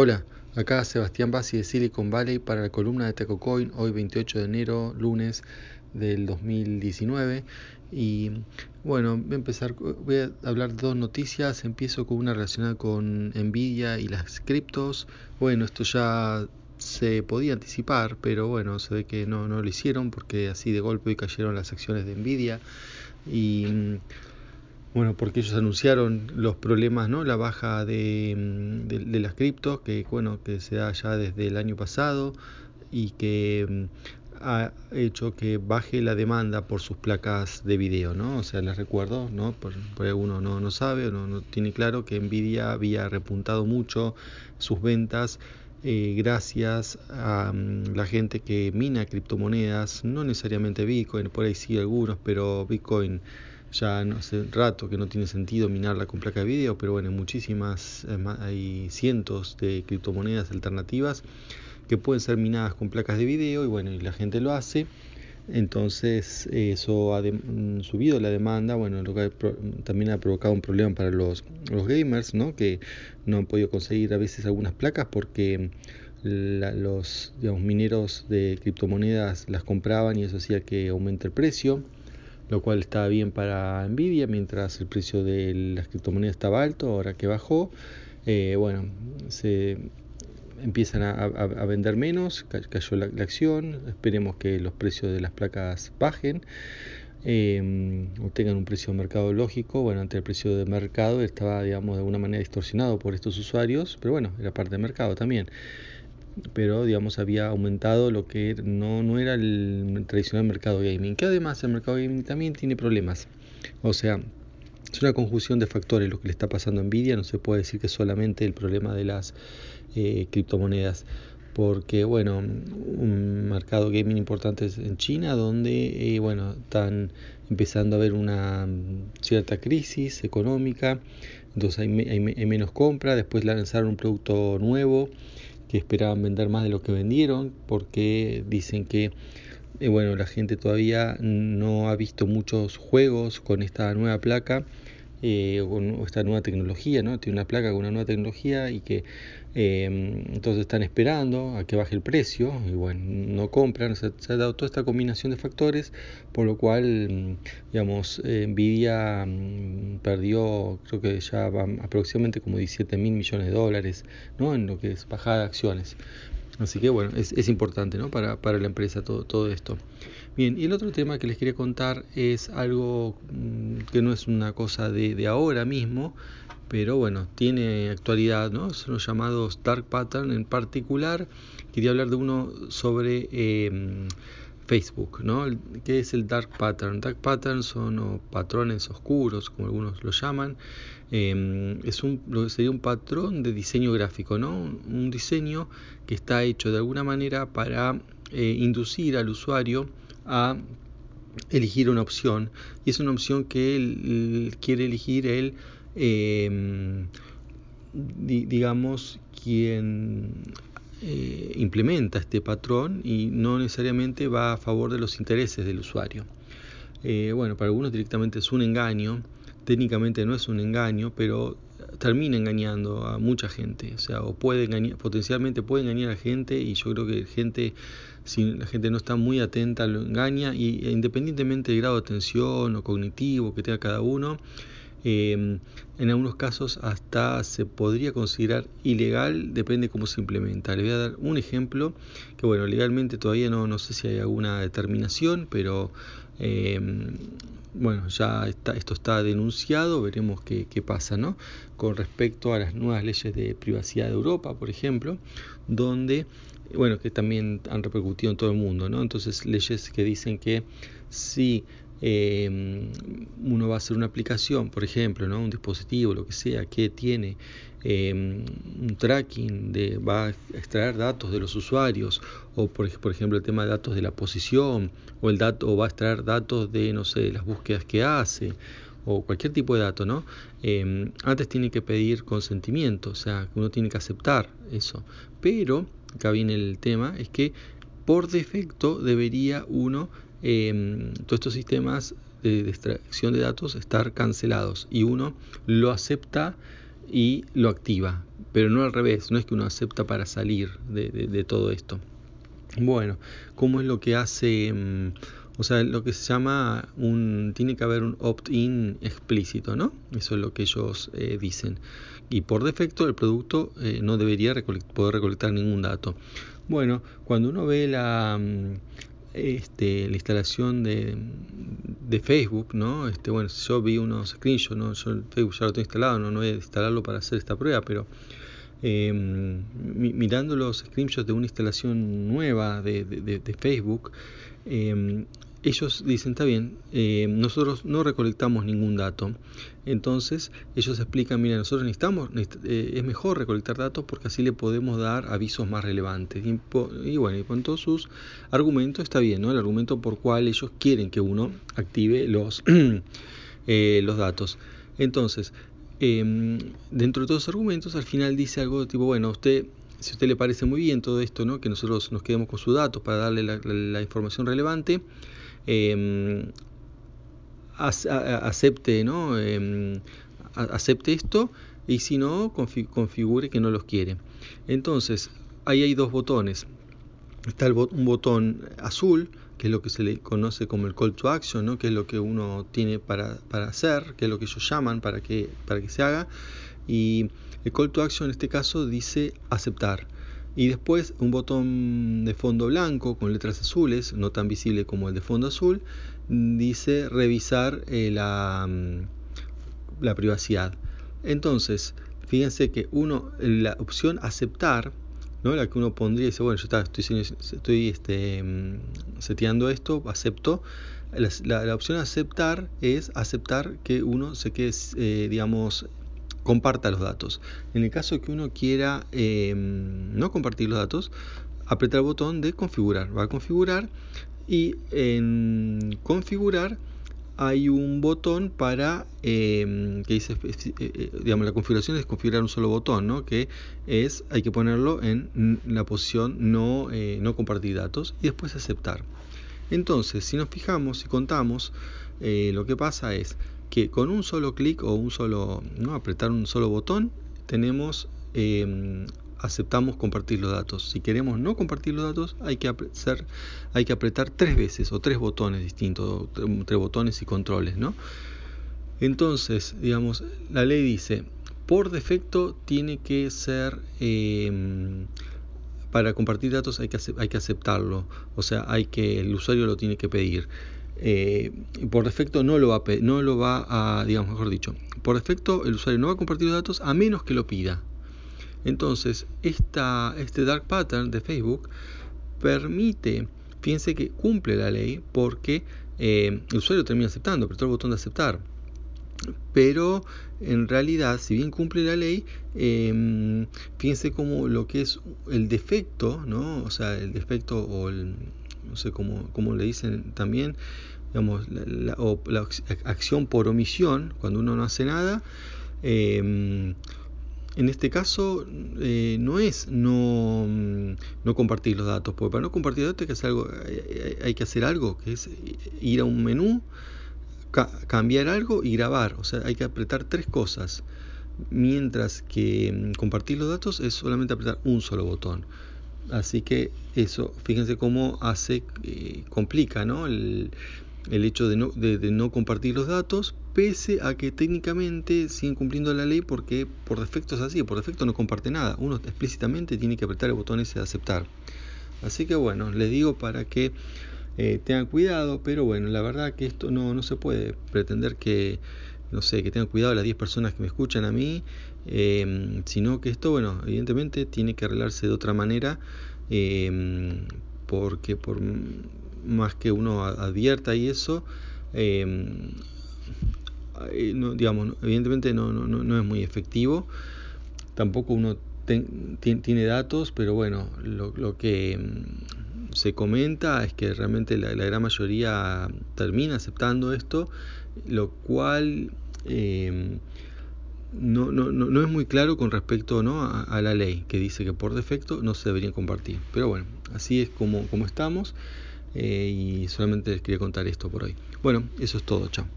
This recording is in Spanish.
Hola, acá Sebastián Bassi de Silicon Valley para la columna de TecoCoin, hoy 28 de enero, lunes del 2019. Y bueno, voy a empezar, voy a hablar de dos noticias. Empiezo con una relacionada con Nvidia y las criptos. Bueno, esto ya se podía anticipar, pero bueno, se ve que no, no lo hicieron porque así de golpe cayeron las acciones de Nvidia. Y bueno, porque ellos anunciaron los problemas, ¿no? La baja de, mm, de, las criptos, que bueno, que se da ya desde el año pasado y que mm, ha hecho que baje la demanda por sus placas de video, ¿no? O sea, les recuerdo, ¿no? Por, uno no, no sabe o no, no, tiene claro que Nvidia había repuntado mucho sus ventas eh, gracias a mm, la gente que mina criptomonedas, no necesariamente Bitcoin, por ahí sí algunos, pero Bitcoin ya hace rato que no tiene sentido minarla con placa de video, pero bueno, muchísimas, hay cientos de criptomonedas alternativas que pueden ser minadas con placas de video y bueno, y la gente lo hace. Entonces eso ha mm, subido la demanda, bueno, lo que también ha provocado un problema para los, los gamers, ¿no? que no han podido conseguir a veces algunas placas porque los digamos, mineros de criptomonedas las compraban y eso hacía que aumente el precio lo cual estaba bien para Nvidia mientras el precio de las criptomonedas estaba alto, ahora que bajó, eh, bueno, se empiezan a, vender menos, cayó la, acción, esperemos que los precios de las placas bajen. Eh, o tengan un precio de mercado lógico, bueno, ante el precio de mercado estaba, digamos, de alguna manera distorsionado por estos usuarios, pero bueno, era parte del mercado también pero digamos había aumentado lo que no, no era el tradicional mercado gaming, que además el mercado gaming también tiene problemas. O sea, es una conjunción de factores lo que le está pasando a Nvidia, no se puede decir que solamente el problema de las eh, criptomonedas, porque bueno, un mercado gaming importante es en China, donde eh, bueno, están empezando a haber una cierta crisis económica, entonces hay menos compra, después lanzaron un producto nuevo que esperaban vender más de lo que vendieron porque dicen que eh, bueno la gente todavía no ha visto muchos juegos con esta nueva placa eh, con esta nueva tecnología, ¿no? Tiene una placa con una nueva tecnología y que eh, entonces están esperando a que baje el precio y bueno, no compran, se, ha dado toda esta combinación de factores, por lo cual, digamos, Nvidia mm, perdió, creo que ya va aproximadamente como 17 mil millones de dólares, ¿no? En lo que es bajada de acciones. Así que bueno, es, es importante ¿no? para, para, la empresa todo, todo esto. Bien, y el otro tema que les quería contar es algo mm, que no es una cosa de, de ahora mismo, pero bueno, tiene actualidad, ¿no? Son los llamados dark pattern en particular. Quería hablar de uno sobre eh, Facebook, ¿no? ¿Qué es el dark pattern? Dark pattern son patrones oscuros, como algunos lo llaman. Em, es un, lo que sería un patrón de diseño gráfico, ¿no? Un diseño que está hecho de alguna manera para eh, inducir al usuario a elegir una opción y es una opción que él, quiere elegir él em, digamos quien eh, implementa este patrón y no necesariamente va a favor de los intereses del usuario. Eh, bueno, para algunos directamente es un engaño, técnicamente no es un engaño, pero termina engañando a mucha gente, o sea, o puede engañar, potencialmente puede engañar a gente y yo creo que gente, si la gente no está muy atenta, lo engaña y e independientemente del grado de atención o cognitivo que tenga cada uno, Em, en algunos casos hasta se podría considerar ilegal, depende cómo se implementa. Le voy a dar un ejemplo que bueno, legalmente todavía no, no sé si hay alguna determinación, pero em, bueno, ya está, esto está denunciado, veremos qué, qué pasa, ¿no? Con respecto a las nuevas leyes de privacidad de Europa, por ejemplo, donde bueno, que también han repercutido en todo el mundo, ¿no? Entonces, leyes que dicen que si eh, uno va a hacer una aplicación, por ejemplo, ¿no? un dispositivo, lo que sea, que tiene eh, un tracking, de, va a extraer datos de los usuarios, o por, por, ejemplo el tema de datos de la posición, o, el dato, o va a extraer datos de, no sé, las búsquedas que hace, o cualquier tipo de dato, ¿no? Eh, antes tiene que pedir consentimiento, o sea, uno tiene que aceptar eso. Pero, acá viene el tema, es que por defecto debería uno eh, todos estos sistemas de, extracción de datos estar cancelados y uno lo acepta y lo activa. pero no al revés, no es que uno acepta para salir de, todo esto. Bueno, ¿cómo es lo que hace? Mm, o sea, lo que se llama un. Tiene que haber un opt-in explícito, ¿no? Eso es lo que ellos eh, dicen. Y por defecto, el producto eh, no debería poder recolectar ningún dato. Bueno, cuando uno ve la. Este, la instalación de, de, Facebook, ¿no? Este, bueno, yo vi unos screenshots, ¿no? Yo Facebook ya lo tengo instalado, no, no voy a instalarlo para hacer esta prueba, pero eh, mirando los screenshots de una instalación nueva de, de, de Facebook, eh, ellos dicen, está bien, eh, nosotros no recolectamos ningún dato. Entonces ellos explican, mira, nosotros necesitamos, eh, es mejor recolectar datos porque así le podemos dar avisos más relevantes. Y, bueno, y con todos sus argumentos está bien, ¿no? El argumento por cual ellos quieren que uno active los, eh, los datos. Entonces, em, dentro de todos los argumentos, al final dice algo tipo, bueno, usted si a usted le parece muy bien todo esto, ¿no? que nosotros nos quedemos con sus datos para darle la información relevante, Em, acepte, ¿no? Em, acepte esto y si no, configure que no los quiere. Entonces, ahí hay dos botones. Está el un botón azul, que es lo que se le conoce como el call to action, ¿no? que es lo que uno tiene para, para hacer, que es lo que ellos llaman para que, para que se haga. Y el call to action en este caso dice aceptar y después un botón de fondo blanco con letras azules, no tan visible como el de fondo azul, dice revisar eh, la, mm, la privacidad. Entonces, fíjense que uno, la opción aceptar, ¿no? la que uno pondría y dice, bueno, yo está, estoy, estoy este, mm, seteando esto, acepto. La, la, opción aceptar es aceptar que uno se quede, eh, digamos, comparta los datos. En el caso que uno quiera em, no compartir los datos, aprieta el botón de configurar. Va a configurar y en configurar hay un botón para em, que dice eh, eh, digamos la configuración es configurar un solo botón ¿no? que es hay que ponerlo en la posición no, eh, no compartir datos y después aceptar entonces si nos fijamos y contamos lo que pasa es que con un solo clic o un solo, ¿no? apretar un solo botón, tenemos, em, aceptamos compartir los datos. Si queremos no compartir los datos, hay que, hacer, hay que apretar tres veces o tres botones distintos, tres botones y controles, ¿no? Entonces, digamos, la ley dice, por defecto tiene que ser, em, para compartir datos hay que, hay que aceptarlo, o sea, hay que, el usuario lo tiene que pedir. Eh, por defecto no lo, va a, no lo va a, digamos, mejor dicho, por defecto el usuario no va a compartir datos a menos que lo pida. Entonces, esta, este dark pattern de Facebook permite, fíjense que cumple la ley porque eh, el usuario termina aceptando, apretó el botón de aceptar. Pero en realidad, si bien cumple la ley, eh, fíjense como lo que es el defecto, ¿no? O sea, el defecto o el, no sé cómo, cómo le dicen también, digamos, la, acción por omisión, cuando uno no hace nada, em, en este caso eh, no es no, no, compartir los datos, porque para no compartir datos hay que hacer algo, hay, que hacer algo, que es ir a un menú, cambiar algo y grabar, o sea, hay que apretar tres cosas, mientras que em, compartir los datos es solamente apretar un solo botón. Así que eso, fíjense cómo hace, eh, complica ¿no? el, hecho de no, de, no, compartir los datos, pese a que técnicamente siguen cumpliendo la ley porque por defecto es así, por defecto no comparte nada. Uno explícitamente tiene que apretar el botón ese de aceptar. Así que bueno, les digo para que eh, tengan cuidado, pero bueno, la verdad que esto no, no se puede pretender que, no sé, que tengan cuidado las 10 personas que me escuchan a mí Em, sino que esto, bueno, evidentemente tiene que arreglarse de otra manera, em, porque por más que uno advierta y eso, em, eh, no, digamos, evidentemente no, no, no, es muy efectivo, tampoco uno tiene datos, pero bueno, lo, lo que se comenta es que realmente la, la, gran mayoría termina aceptando esto, lo cual no, no, no, es muy claro con respecto ¿no? a, la ley que dice que por defecto no se deberían compartir. Pero bueno, así es como, como estamos eh, y solamente les quería contar esto por hoy. Bueno, eso es todo, chao.